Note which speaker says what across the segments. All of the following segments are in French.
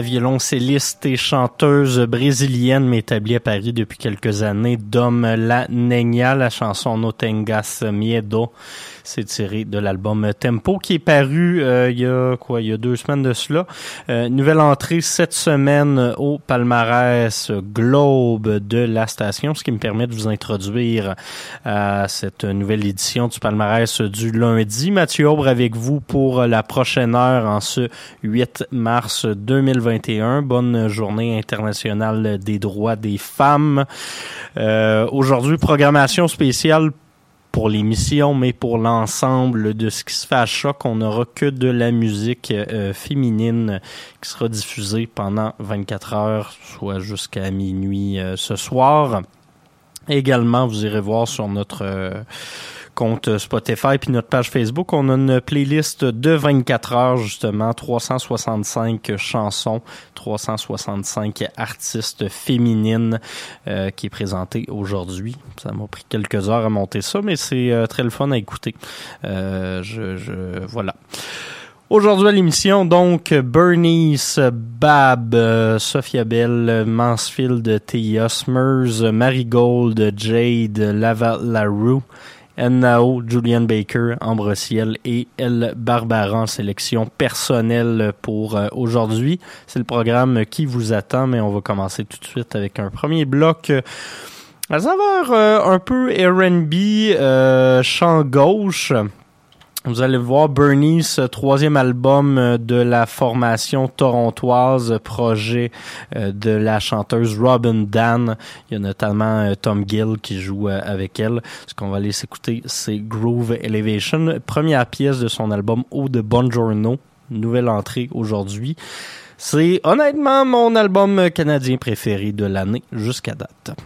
Speaker 1: violoncelliste et chanteuse brésilienne, mais établie à Paris depuis quelques années, Dom La Neña, la chanson No Tengas Miedo. C'est tiré de l'album Tempo qui est paru euh, il y a quoi, il y a deux semaines de cela. Euh, nouvelle entrée cette semaine au palmarès Globe de la station, ce qui me permet de vous introduire à cette nouvelle édition du palmarès du lundi. Mathieu Aubre avec vous pour la prochaine heure en ce 8 mars 2021. Bonne journée internationale des droits des femmes. Euh, Aujourd'hui, programmation spéciale pour l'émission, mais pour l'ensemble de ce qui se fait à choc, on n'aura que de la musique euh, féminine qui sera diffusée pendant 24 heures, soit jusqu'à minuit euh, ce soir. Également, vous irez voir sur notre euh, compte Spotify puis notre page Facebook, on a une playlist de 24 heures justement, 365 chansons, 365 artistes féminines euh, qui est présentée aujourd'hui. Ça m'a pris quelques heures à monter ça, mais c'est euh, très le fun à écouter. Euh, je, voilà.
Speaker 2: Aujourd'hui à l'émission, donc, Bernice, Bab, Sophia Bell, Mansfield, Tia Smers, Marigold, Jade, Laval Larue, Nao, Julian Baker, Ambre Ciel et El Barbara en sélection personnelle pour euh, aujourd'hui. C'est le programme qui vous attend, mais on va commencer tout de suite avec un premier bloc. Euh, à savoir euh, un peu R&B, chant gauche. Vous allez voir Bernie's troisième album de la formation torontoise, projet euh, de la chanteuse Robin Dan. Il y a notamment euh, Tom Gill qui joue euh, avec elle. Ce qu'on va aller s'écouter, c'est Groove Elevation, première pièce de son album Eau de Bonjourno, nouvelle entrée aujourd'hui. C'est honnêtement mon album canadien préféré de l'année jusqu'à date.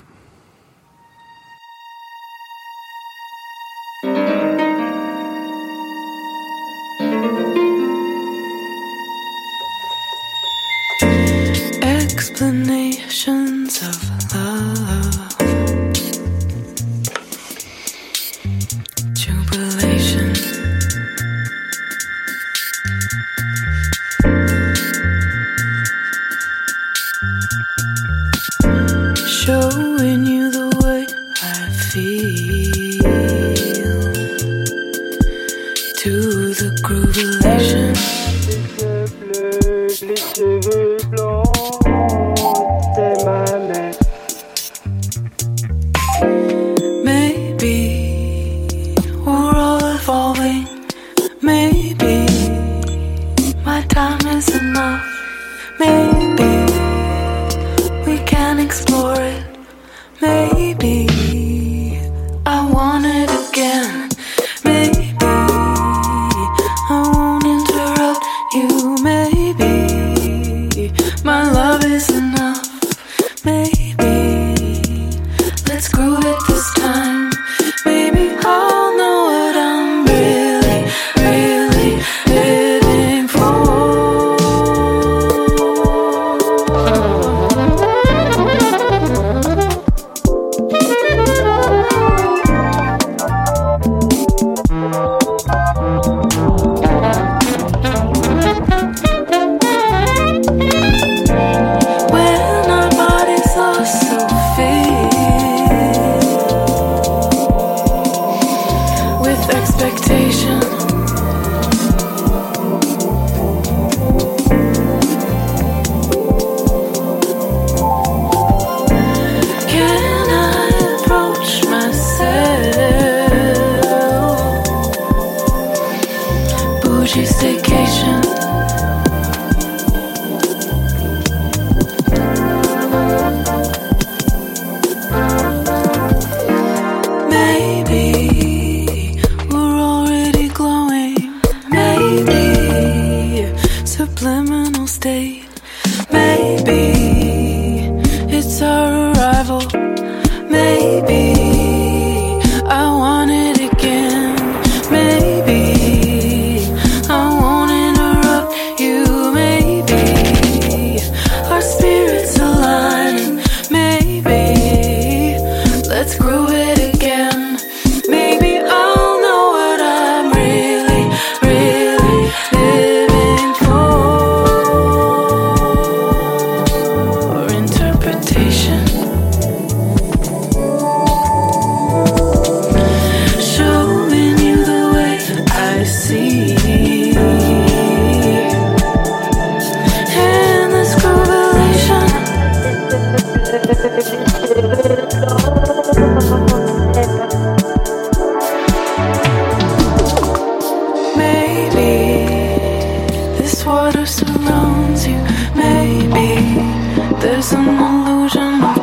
Speaker 3: There's an illusion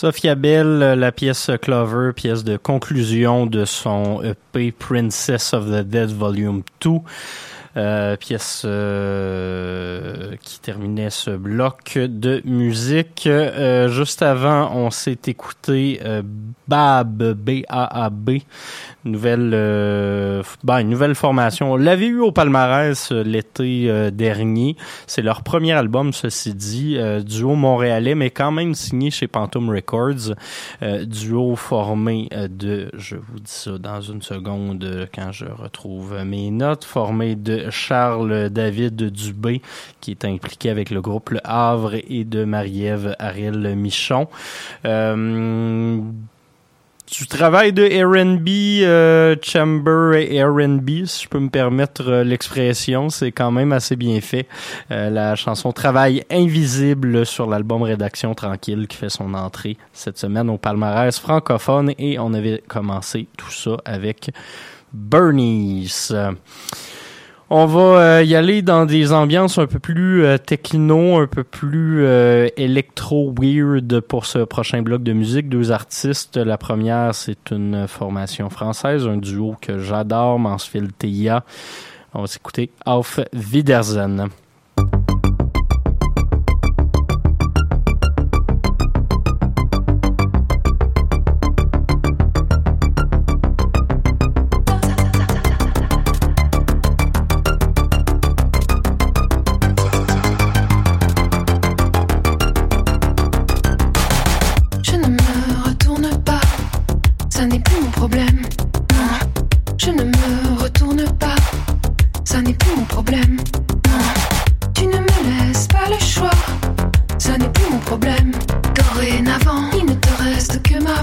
Speaker 1: Sophia Bell, euh, la pièce Clover, pièce de conclusion de son EP Princess of the Dead Volume 2. Euh, pièce euh, qui terminait ce bloc de musique. Euh, juste avant, on s'est écouté euh, Bab, B-A-A-B, nouvelle, euh, ben, une nouvelle formation. On l'avait eu au palmarès l'été dernier. C'est leur premier album, ceci dit, duo montréalais, mais quand même signé chez Phantom Records. Duo formé de, je vous dis ça dans une seconde quand je retrouve mes notes, formé de Charles David Dubé, qui est impliqué avec le groupe Le Havre, et de Marie-Ève Ariel Michon. Euh, du travail de R&B, euh, Chamber et R&B, si je peux me permettre euh, l'expression, c'est quand même assez bien fait. Euh, la chanson Travail invisible sur l'album Rédaction Tranquille qui fait son entrée cette semaine au palmarès francophone et on avait commencé tout ça avec Bernice. On va euh, y aller dans des ambiances un peu plus euh, techno, un peu plus euh, électro-weird pour ce prochain bloc de musique. Deux artistes. La première, c'est une formation française, un duo que j'adore, Mansfield Tia. On va s'écouter Auf Wiedersehen.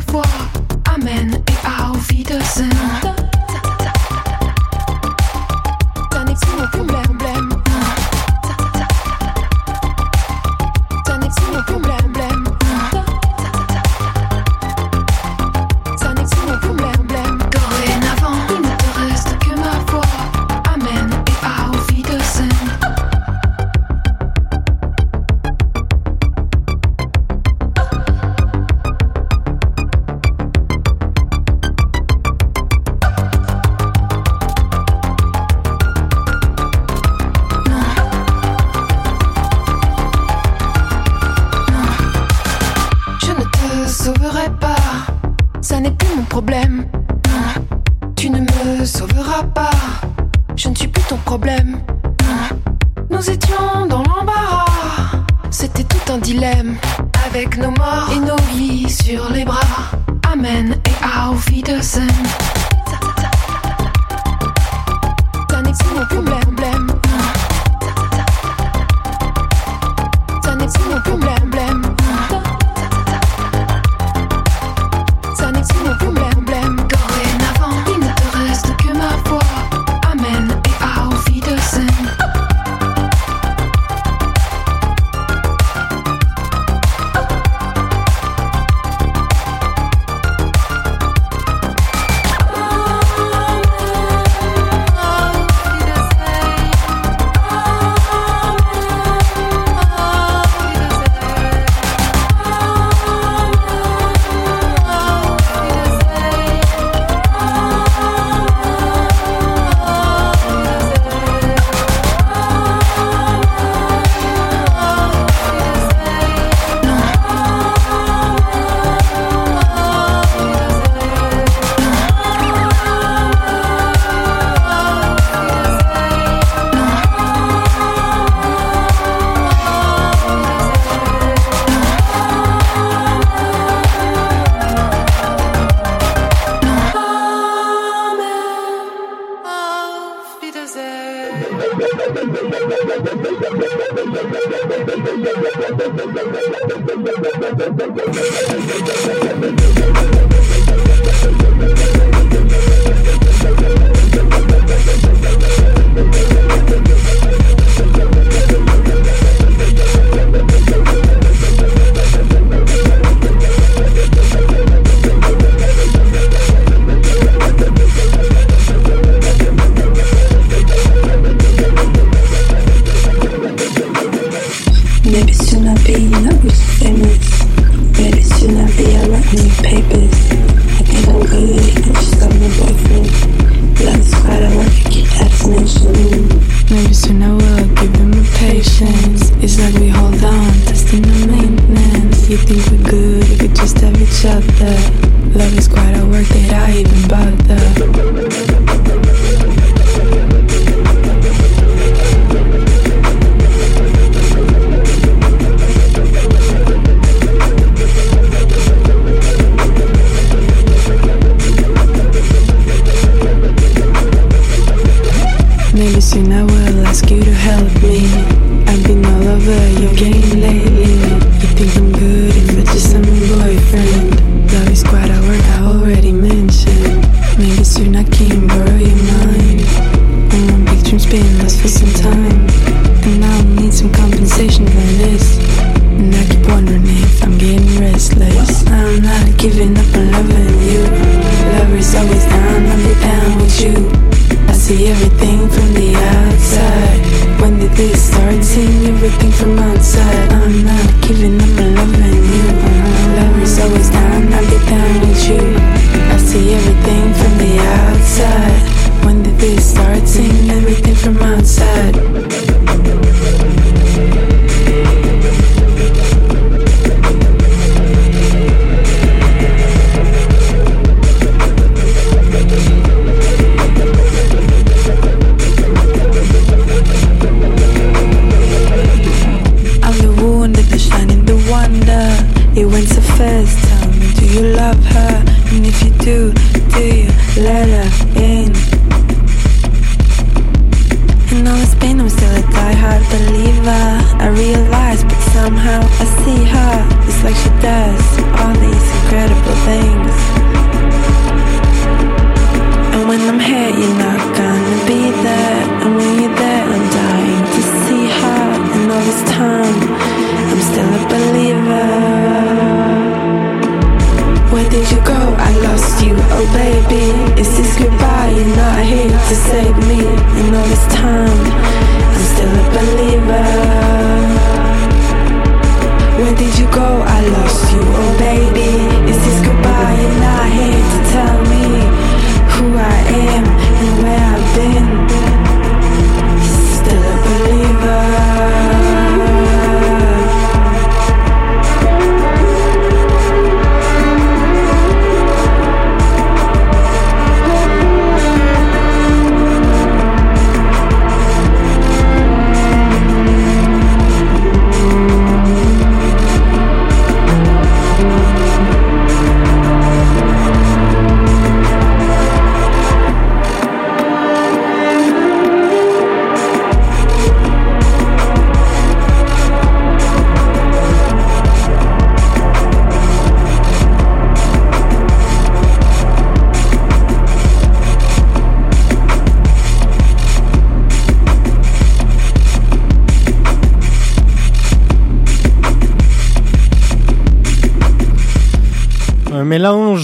Speaker 4: Voix. Amen et auf Wiedersehen.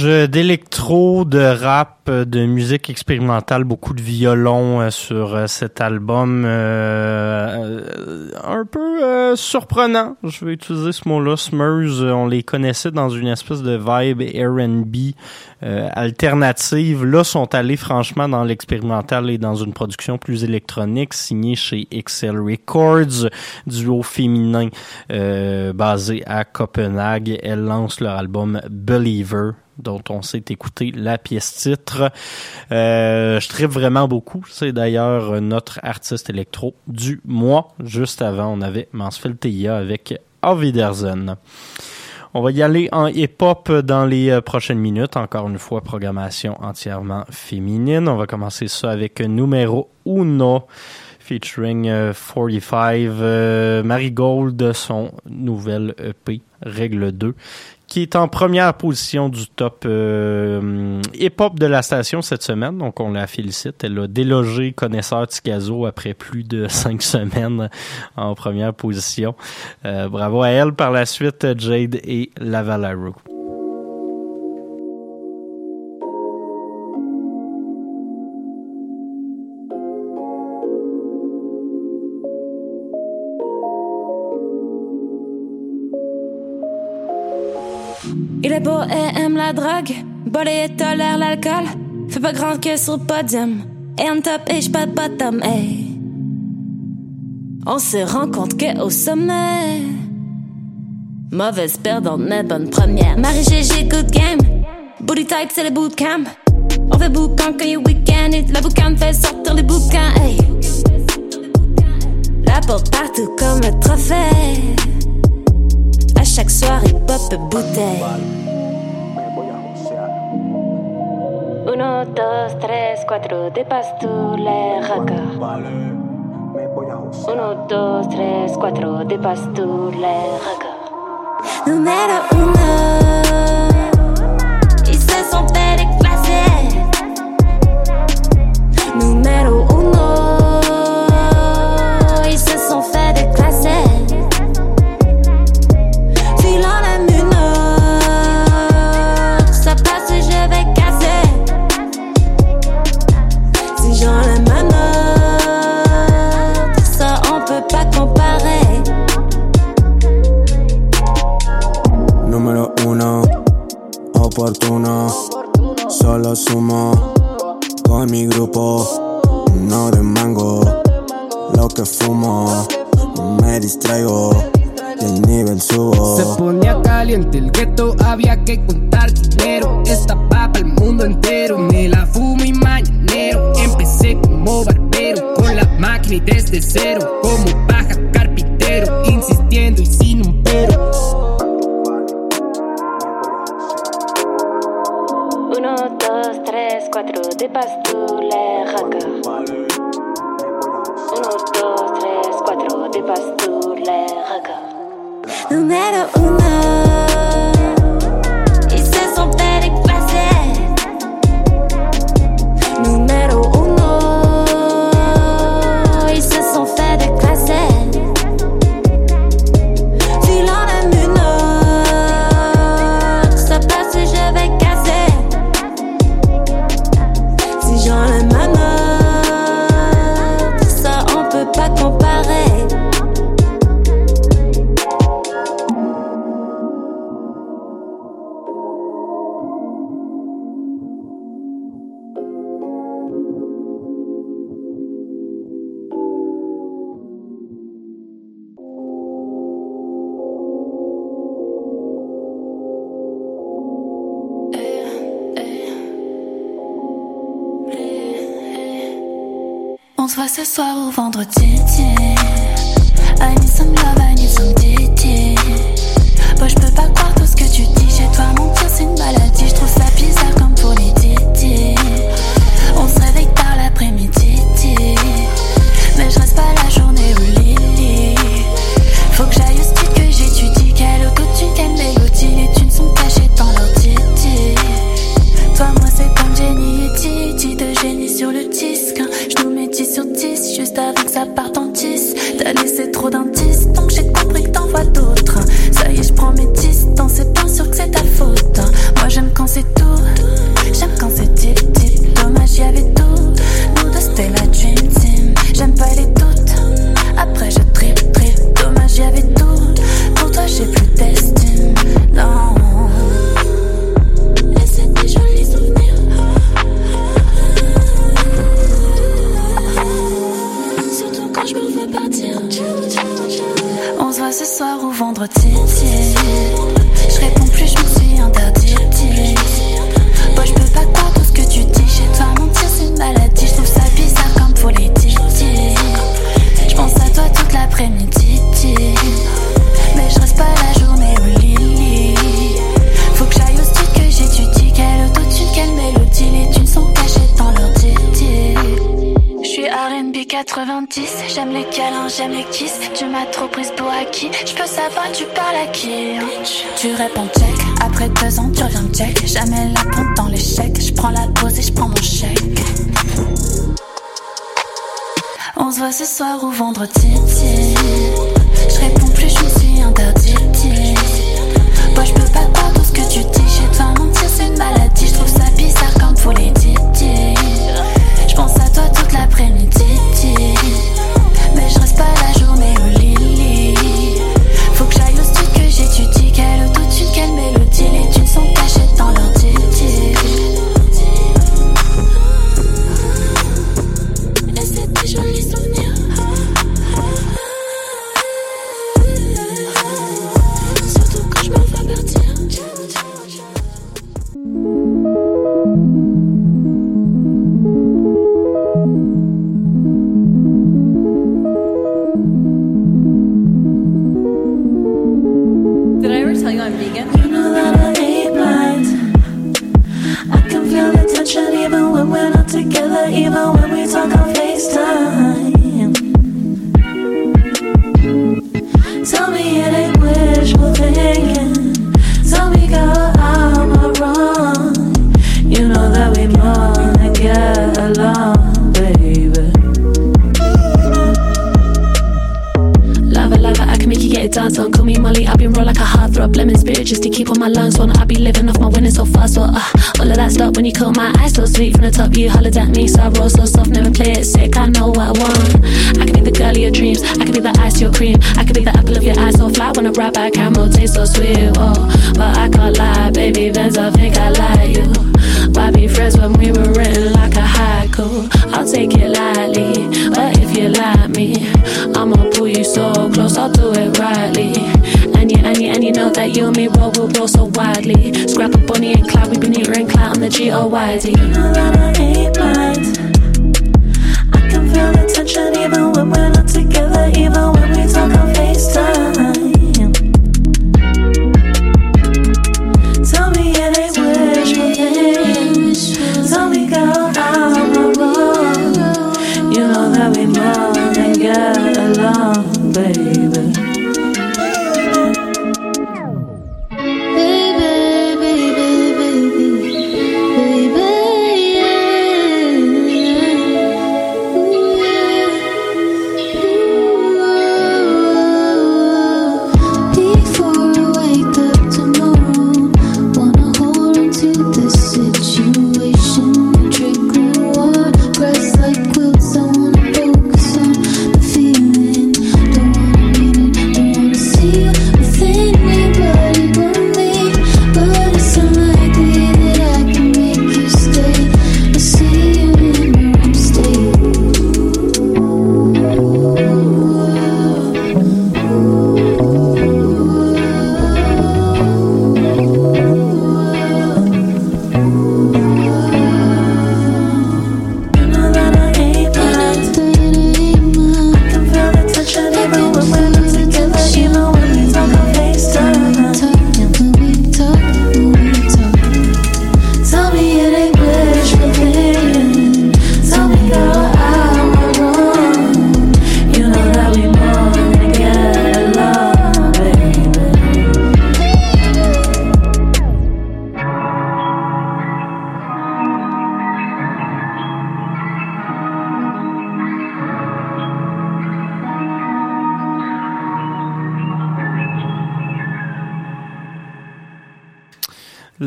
Speaker 1: D'électro, de rap, de musique expérimentale, beaucoup de violon euh, sur euh, cet album. Euh, un peu surprenant, je vais utiliser ce mot-là. Smurs, on les connaissait dans une espèce de vibe R&B alternative. Là, sont allés franchement dans l'expérimental et dans une production plus électronique, signée chez Excel Records, duo féminin basé à Copenhague. Elles lancent leur album Believer dont on s'est écouté la pièce titre. Euh, je tripe vraiment beaucoup. C'est d'ailleurs notre artiste électro du mois. Juste avant, on avait Mansfield Tia avec Aviderzen. On va y aller en hip-hop dans les euh, prochaines minutes. Encore une fois, programmation entièrement féminine. On va commencer ça avec numéro uno featuring 45 euh, Marigold, son nouvelle EP, Règle 2 qui est en première position du top euh, hip-hop de la station cette semaine. Donc, on la félicite. Elle a délogé Connaisseur Ticazo après plus de cinq semaines en première position. Euh, bravo à elle. Par la suite, Jade et Lavalaro.
Speaker 5: Il est beau et aime la drogue, bolé et tolère l'alcool. Fait pas grand que sur le podium. Et en top et pas de bottom, hey. On se rend compte que au sommet. Mauvaise perdante, mais bonne première. Marie GG, good game. Booty type, c'est le bootcamp. On fait boucan quand il week-end. La boucan fait sortir les bouquins, hey. La porte partout comme un trophée chaque soirée pop bouteille. 1, 2, 3, 4, dépasse tous les records. 1, 2, 3, 4, dépasse tous les records.
Speaker 6: Número 1. Con mi grupo, no de mango. Lo que fumo, me distraigo. El nivel subo.
Speaker 7: Se ponía caliente el gueto, había que contar dinero. Esta papa el mundo entero, me la fumo y mañanero. Empecé como barbero, con la máquina y desde cero. Como paja carpintero, insistiendo y
Speaker 5: dépasse tous les records. 1, 2, 3, 4, dépasse tous les. Numéro 1.
Speaker 8: Ce soir ou vendredi. I need some love, I need some soir ou vendredi.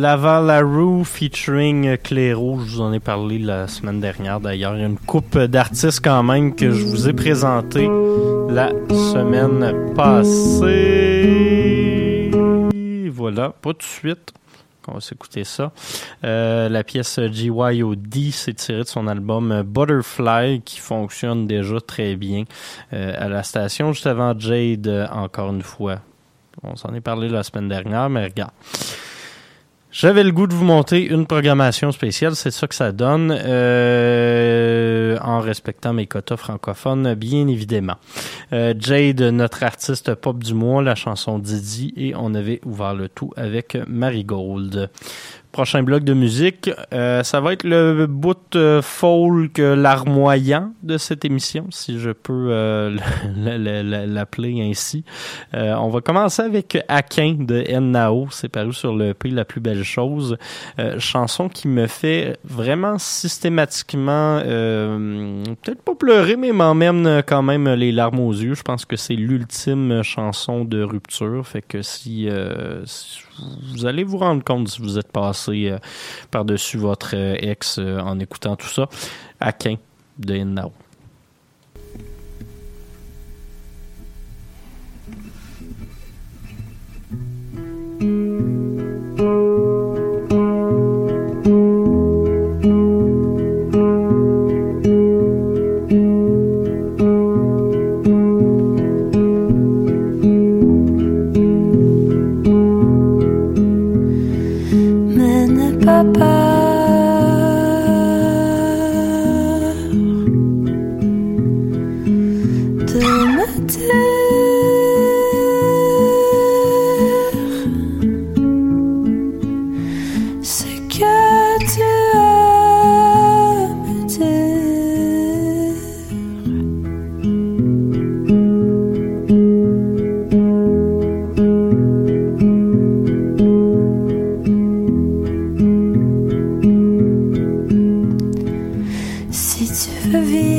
Speaker 1: Laval Larue featuring Cléro. Je vous en ai parlé la semaine dernière d'ailleurs. Il y a une coupe d'artistes quand même que je vous ai présenté la semaine passée. Voilà, pas tout de suite. On va s'écouter ça. Euh, la pièce GYOD, c'est tiré de son album Butterfly, qui fonctionne déjà très bien euh, à la station, juste avant Jade, encore une fois. On s'en est parlé la semaine dernière, mais regarde. J'avais le goût de vous monter une programmation spéciale, c'est ça que ça donne, euh, en respectant mes quotas francophones, bien évidemment. Euh, Jade, notre artiste pop du mois, la chanson Didi, et on avait ouvert le tout avec Marigold prochain bloc de musique, euh, ça va être le bout euh, folk larmoyant de cette émission, si je peux euh, l'appeler ainsi. Euh, on va commencer avec Akin de Nao, c'est paru sur le P La plus belle chose, chanson qui me fait vraiment systématiquement, peut-être pas pleurer, mais m'emmène quand même les larmes aux yeux. Je pense que c'est l'ultime chanson de rupture, fait que si, si vous allez vous rendre compte si vous êtes passé euh, par-dessus votre euh, ex euh, en écoutant tout ça. Aquin de Now.
Speaker 9: Si tu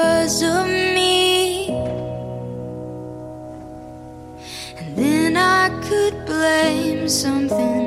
Speaker 9: because of me. And then I could blame something.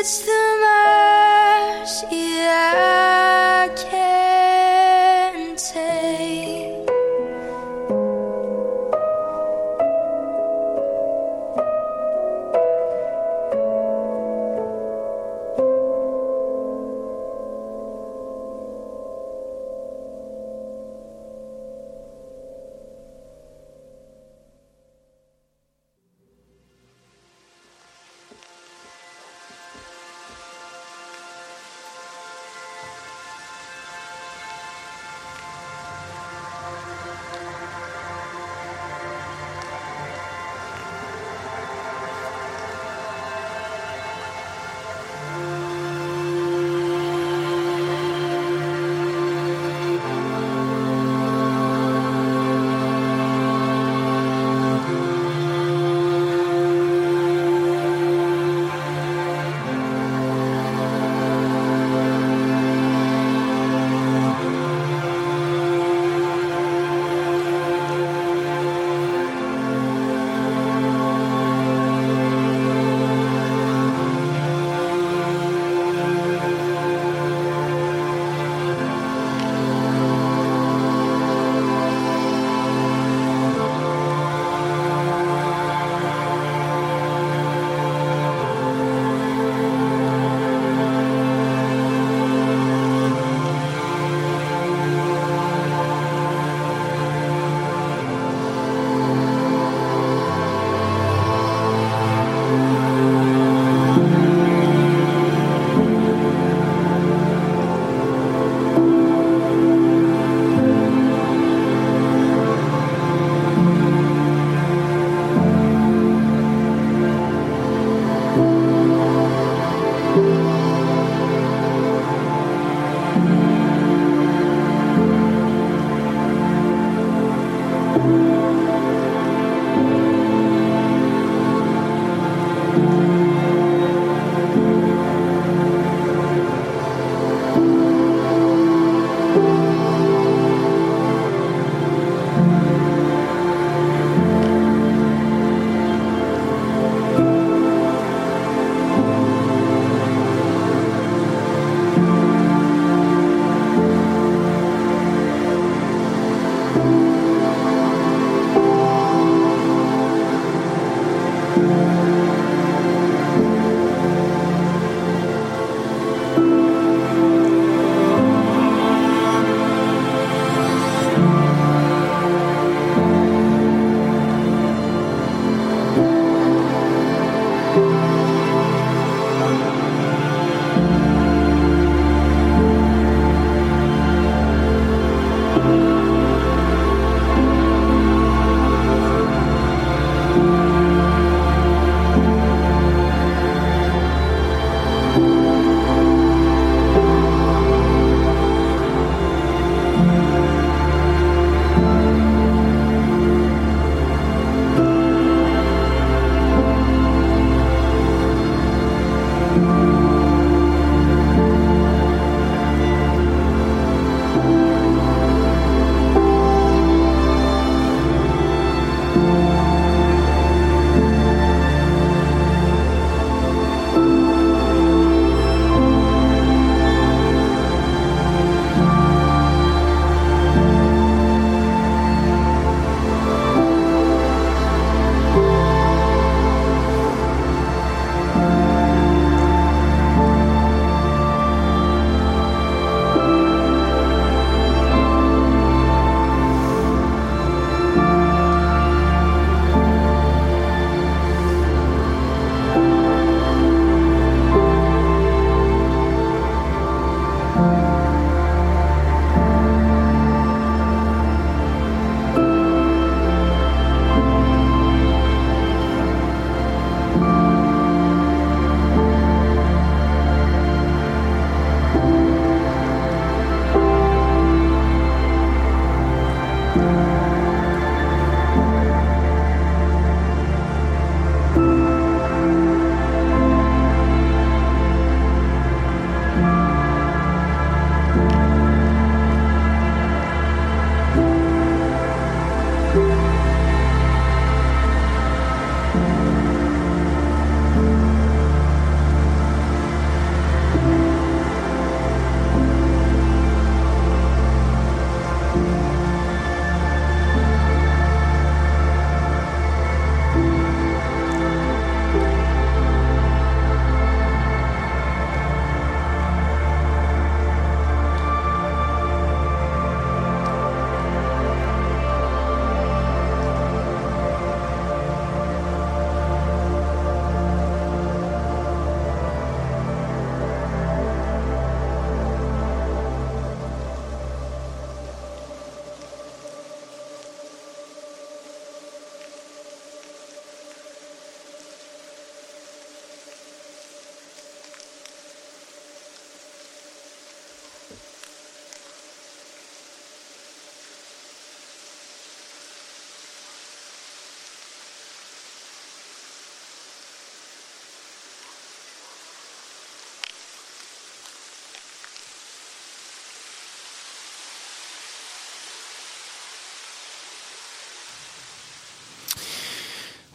Speaker 2: it's the mercy yeah.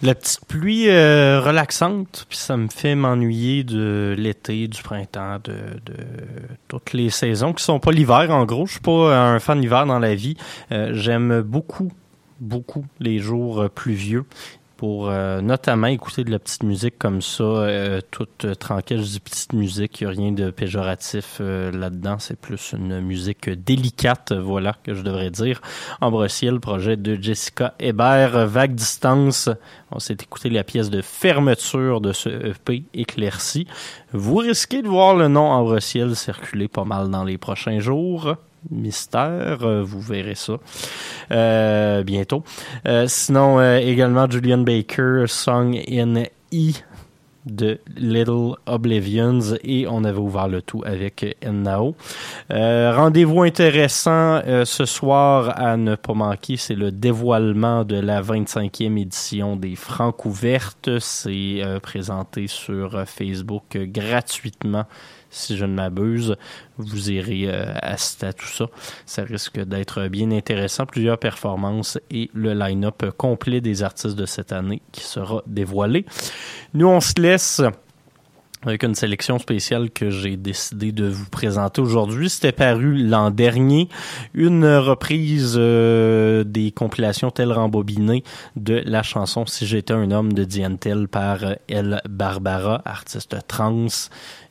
Speaker 1: La petite pluie euh, relaxante, puis ça me fait m'ennuyer de l'été, du printemps, de, toutes les saisons qui sont pas l'hiver. En gros, je suis pas un fan d'hiver dans la vie. Euh, J'aime beaucoup, beaucoup les jours euh, pluvieux pour euh, notamment écouter de la petite musique comme ça, euh, toute euh, tranquille. Je dis petite musique, il n'y a rien de péjoratif là-dedans. C'est plus une musique délicate, voilà, que je devrais dire. Ambre Ciel, projet de Jessica Hébert, Vague Distance. On s'est écouté la pièce de fermeture de ce EP éclairci. Vous risquez de voir le nom Ambre Ciel circuler pas mal dans les prochains jours mystère. Euh, vous verrez ça euh, bientôt. Euh, sinon, également Julian Baker, Song in E de Little Oblivions et on avait ouvert le tout avec Ennao. Rendez-vous intéressant ce soir à ne pas manquer, c'est le dévoilement de la 25e édition des Francs ouvertes. C'est présenté sur Facebook gratuitement si je ne m'abuse. Vous irez euh, assister à tout ça. Ça risque d'être bien intéressant. Plusieurs performances et le line-up complet des artistes de cette année qui sera dévoilé. Nous, on se laisse avec une sélection spéciale que j'ai décidé de vous présenter aujourd'hui. C'était paru l'an dernier, une reprise euh, des compilations telles rembobinées de la chanson Si j'étais un homme de Diane Tell par Elle Barbara, artiste trans.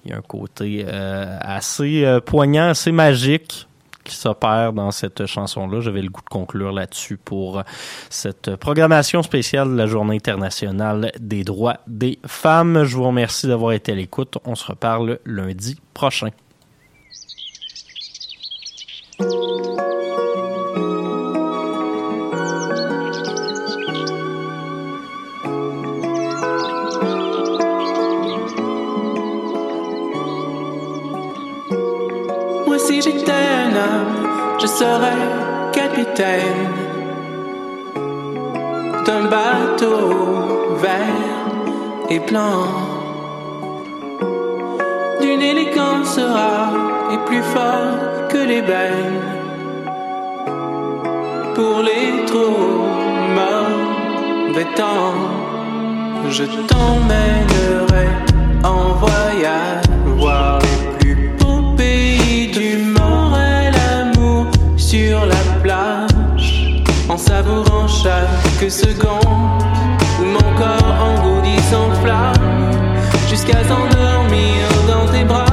Speaker 1: Il y a un côté euh, assez euh, poignant, assez magique qui s'opère dans cette chanson-là. J'avais le goût de conclure là-dessus pour cette programmation spéciale de la Journée internationale des droits des femmes. Je vous remercie d'avoir été à l'écoute. On se reparle lundi prochain.
Speaker 2: Je serais capitaine d'un bateau vert et blanc, d'une élégance rare et plus fort que l'ébène. Pour les trop mauvais temps, je t'emmènerai en voyage sur la plage en savourant chaque seconde où mon corps engourdi s'enflamme jusqu'à s'endormir dans tes bras.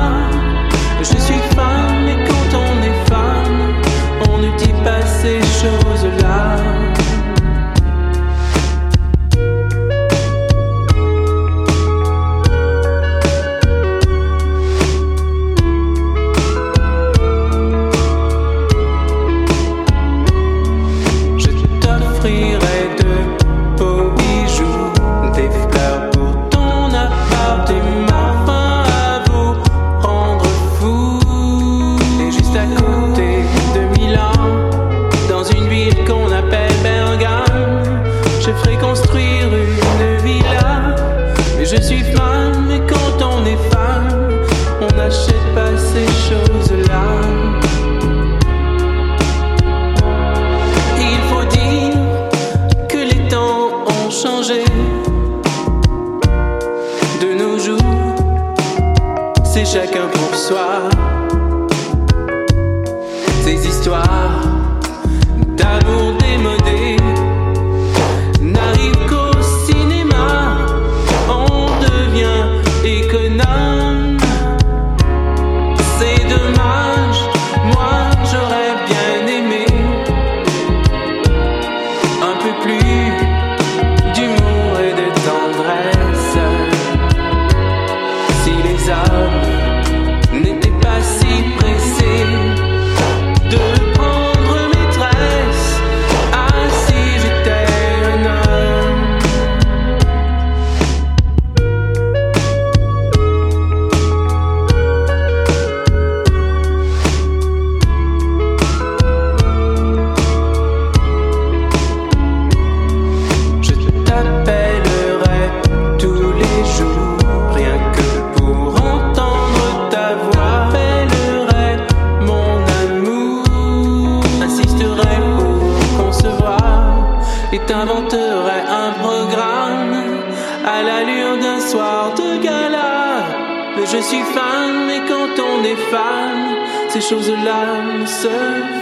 Speaker 2: Mais je suis femme et quand on est femme, ces choses-là ne se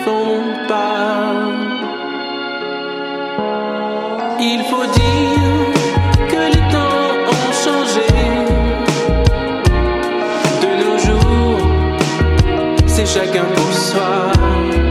Speaker 2: font pas. Il faut dire que les temps ont changé. De nos jours, c'est chacun pour soi.